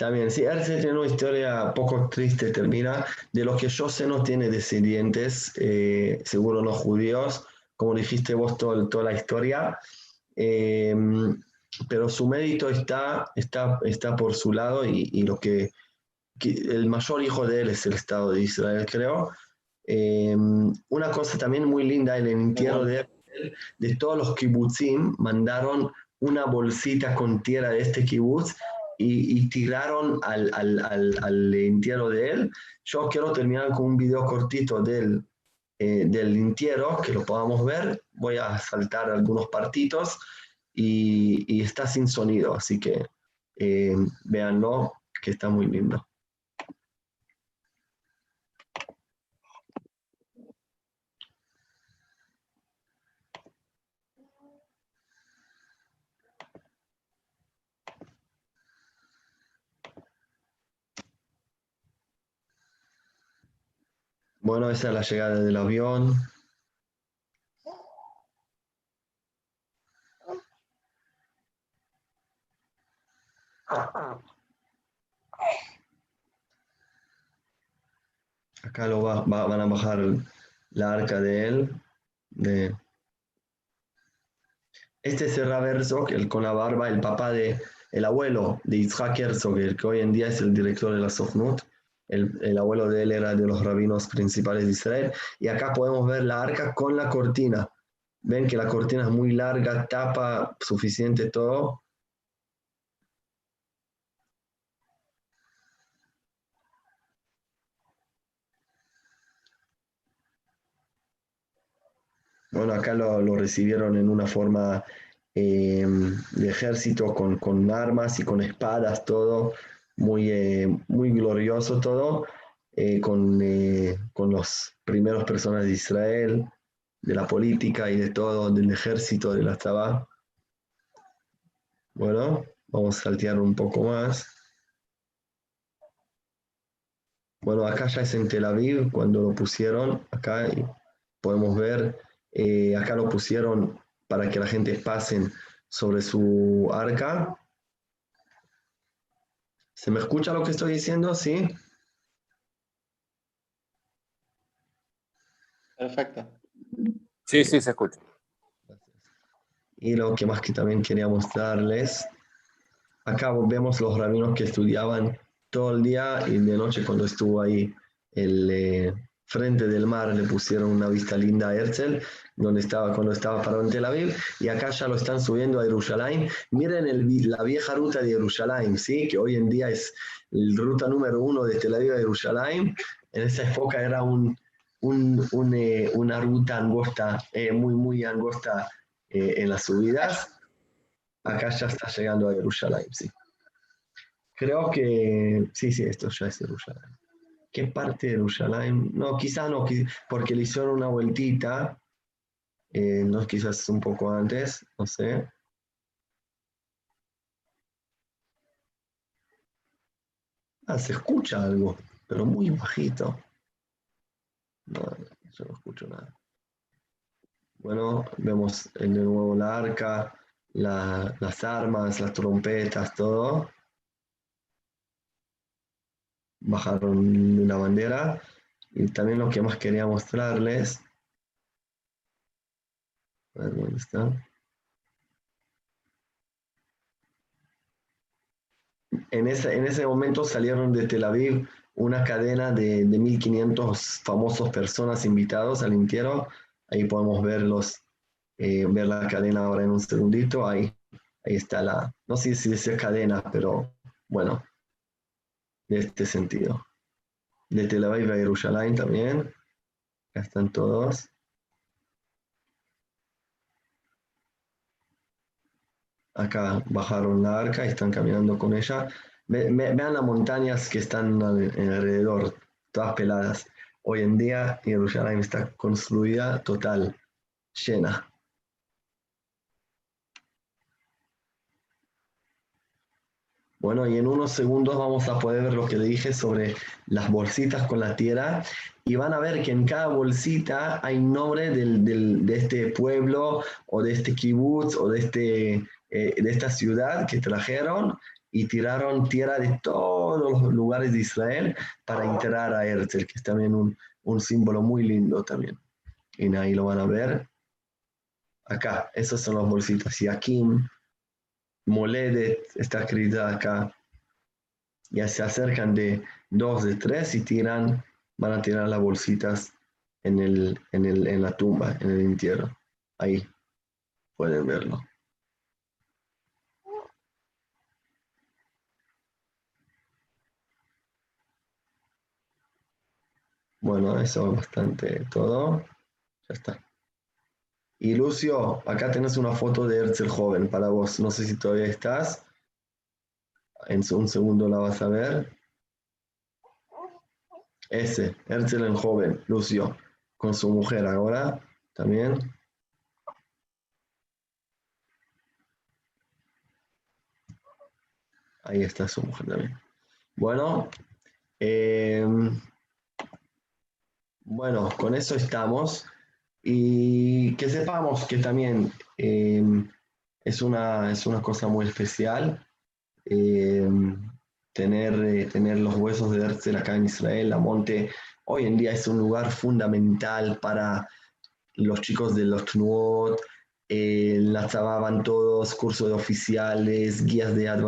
También, sí, Herzl tiene una historia poco triste, termina. De lo que yo sé, no tiene descendientes, eh, seguro no judíos, como dijiste vos todo- toda la historia. Eh, pero su mérito está, está, está por su lado y, y lo que, que el mayor hijo de él es el Estado de Israel, creo. Eh, una cosa también muy linda, el entierro de Herzl, de todos los kibbutzim, mandaron una bolsita con tierra de este kibutz y, y tiraron al, al, al, al entierro de él. Yo quiero terminar con un video cortito del, eh, del entierro, que lo podamos ver. Voy a saltar algunos partitos y, y está sin sonido, así que eh, véanlo, que está muy lindo. Bueno, esa es la llegada del avión. Acá lo va- va- van a bajar la arca de él. Este es Rav Herzog, el con la barba, el papá de, el abuelo de Yitzhak Herzog, el que hoy en día es el director de la Sochnut. El, el abuelo de él era de los rabinos principales de Israel. Y acá podemos ver la arca con la cortina. Ven que la cortina es muy larga, tapa suficiente todo. Bueno, acá lo, lo recibieron en una forma eh, de ejército con, con armas y con espadas, todo muy, eh, muy glorioso todo, eh, con, eh, con los primeros personas de Israel, de la política y de todo, del ejército, de la Tzabá. Bueno, vamos a saltear un poco más. Bueno, acá ya es en Tel Aviv, cuando lo pusieron, acá podemos ver, eh, acá lo pusieron para que la gente pasen sobre su arca. ¿Se me escucha lo que estoy diciendo? ¿Sí? Perfecto. Sí, sí, se escucha. Y lo que más que también quería mostrarles, acá vemos los rabinos que estudiaban todo el día y de noche cuando estuvo ahí el eh, frente del mar le pusieron una vista linda a Herzl, donde estaba cuando estaba parado en Tel Aviv, y acá ya lo están subiendo a Jerusalén. Miren la vieja ruta de Jerusalén, ¿sí? que hoy en día es la ruta número uno de Tel Aviv a Jerusalén. En esa época era eh, una ruta angosta, eh, muy, muy angosta eh, en las subidas. Acá ya está llegando a Jerusalén, sí. Creo que sí, sí, esto ya es Jerusalén. ¿Qué parte de Jerusalén? No, quizá no, porque le hicieron una vueltita. eh, no, quizás un poco antes, no sé. Ah, se escucha algo, pero muy bajito. No, yo no escucho nada. Bueno, vemos de nuevo la arca, la- las armas, las trompetas, todo. Bajaron la bandera. Y también lo que más quería mostrarles. A ver dónde está. En ese, en ese momento salieron de Tel Aviv una cadena de, de 1.500 famosos personas invitados al entierro. Ahí podemos ver los, eh, ver la cadena ahora en un segundito. Ahí, ahí está la, no sé si dice cadena, pero bueno, de este sentido. De Tel Aviv a Jerusalén también. Acá están todos. Acá bajaron la arca y están caminando con ella. Ve- ve- vean las montañas que están al- alrededor, todas peladas. Hoy en día Jerusalén está construida total, llena. Bueno, y en unos segundos vamos a poder ver lo que le dije sobre las bolsitas con la tierra y van a ver que en cada bolsita hay nombre del- del- de este pueblo o de este kibutz o de, este, eh, de esta ciudad que trajeron y tiraron tierra de todos los lugares de Israel para enterrar a Herzl, que es también un, un símbolo muy lindo también. Y ahí lo van a ver. Acá, esas son las bolsitas. Y aquí, Moledet está escrita acá. Ya se acercan de dos, de tres y tiran, van a tirar las bolsitas en, el, en, el, en la tumba, en el entierro. Ahí pueden verlo. Bueno, eso es bastante todo. Ya está. Y Lucio, acá tenés una foto de Herzl joven para vos. No sé si todavía estás. En un segundo la vas a ver. Ese, Herzl en joven, Lucio, con su mujer ahora también. Ahí está su mujer también. Bueno, eh, bueno, con eso estamos. Y que sepamos que también eh, es, una, es una cosa muy especial eh, tener, eh, tener los huesos de Herzl acá en Israel. La Monte hoy en día es un lugar fundamental para los chicos de los Tnuot. Eh, la van todos, cursos de oficiales, guías de Ad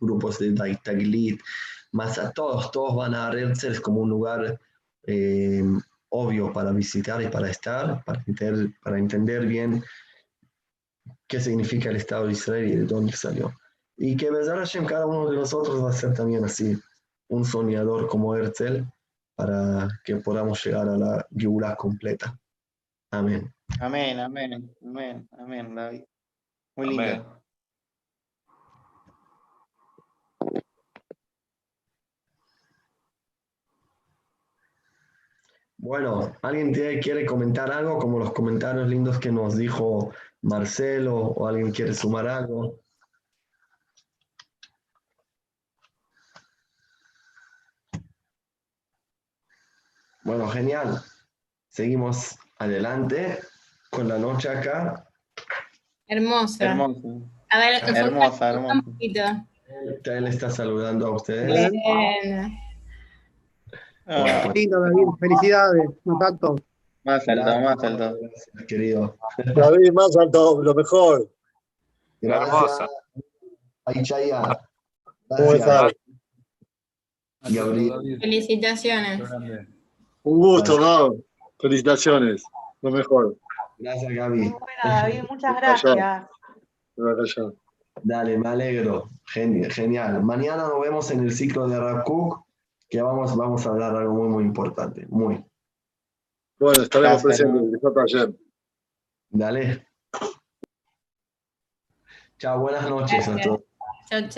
grupos de Taglit, más a todos, todos van a Herzl, como un lugar eh, obvio para visitar y para estar, para entender, para entender bien qué significa el Estado de Israel y de dónde salió. Y que Bezar Hashem, cada uno de nosotros va a ser también así, un soñador como Herzl, para que podamos llegar a la Geulah completa. Amén. Amén, amén, amén, amén, David. Muy lindo. Amén. Bueno, ¿alguien tiene- quiere comentar algo como los comentarios lindos que nos dijo Marcelo o alguien quiere sumar algo? Bueno, genial. Seguimos adelante con la noche acá. Hermosa. Hermoso. A ver, Hermosa, hermosa. un poquito. Él está saludando a ustedes. Bien. Ah, Lindo, David. Felicidades. Contacto. más alto, más alto. Gracias, querido. David, más alto, lo mejor. Hermosa. Ay, Chaya. ¿Cómo estás? Gabriel. Felicitaciones. Un gusto, ¿no? Felicitaciones. Lo mejor. Gracias, Gaby. Muy buena, David, muchas gracias. Dale, me alegro. Gen- Genial. Mañana nos vemos en el ciclo de Rapcook, que vamos, vamos a hablar algo muy, muy importante. Muy. Bueno, estaremos presentes. Ayer. Dale. Chao, buenas noches a Gracias. todos. Chao, chao.